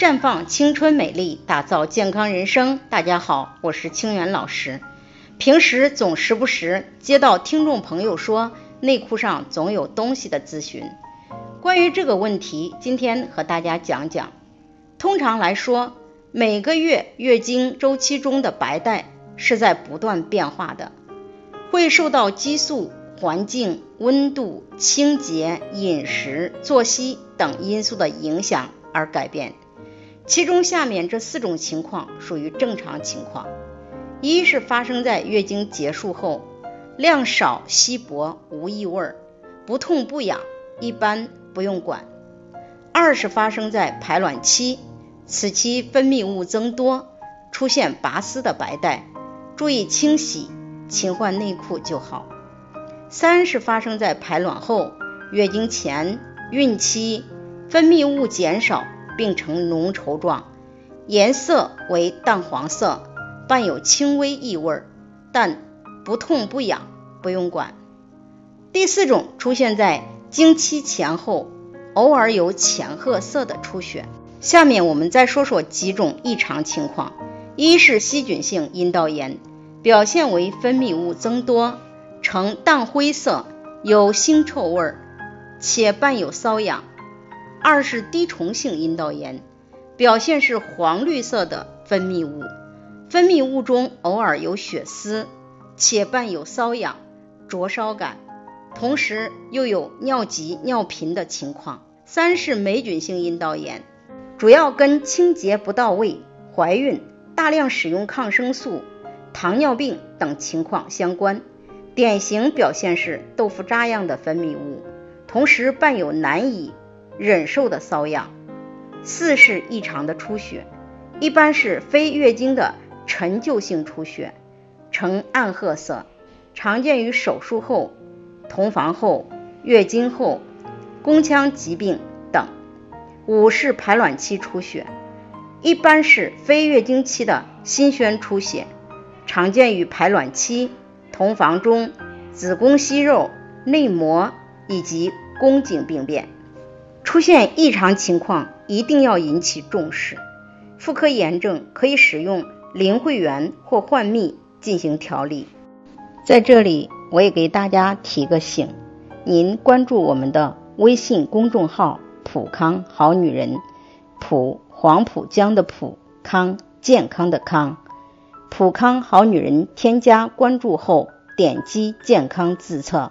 绽放青春美丽，打造健康人生。大家好，我是清源老师。平时总时不时接到听众朋友说内裤上总有东西的咨询，关于这个问题，今天和大家讲讲。通常来说，每个月月经周期中的白带是在不断变化的，会受到激素、环境、温度、清洁、饮食、作息等因素的影响而改变。其中下面这四种情况属于正常情况：一是发生在月经结束后，量少稀薄无异味，不痛不痒，一般不用管；二是发生在排卵期，此期分泌物增多，出现拔丝的白带，注意清洗，勤换内裤就好；三是发生在排卵后，月经前、孕期，分泌物减少。并呈浓稠状，颜色为淡黄色，伴有轻微异味，但不痛不痒，不用管。第四种出现在经期前后，偶尔有浅褐色的出血。下面我们再说说几种异常情况：一是细菌性阴道炎，表现为分泌物增多，呈淡灰色，有腥臭味，且伴有瘙痒。二是滴虫性阴道炎，表现是黄绿色的分泌物，分泌物中偶尔有血丝，且伴有瘙痒、灼烧感，同时又有尿急、尿频的情况。三是霉菌性阴道炎，主要跟清洁不到位、怀孕、大量使用抗生素、糖尿病等情况相关，典型表现是豆腐渣样的分泌物，同时伴有难以。忍受的瘙痒，四是异常的出血，一般是非月经的陈旧性出血，呈暗褐色，常见于手术后、同房后、月经后、宫腔疾病等。五是排卵期出血，一般是非月经期的新宣出血，常见于排卵期、同房中、子宫息肉、内膜以及宫颈病变。出现异常情况，一定要引起重视。妇科炎症可以使用灵慧元或焕蜜进行调理。在这里，我也给大家提个醒：您关注我们的微信公众号“普康好女人”，普黄浦江的普康健康的康，普康好女人。添加关注后，点击健康自测。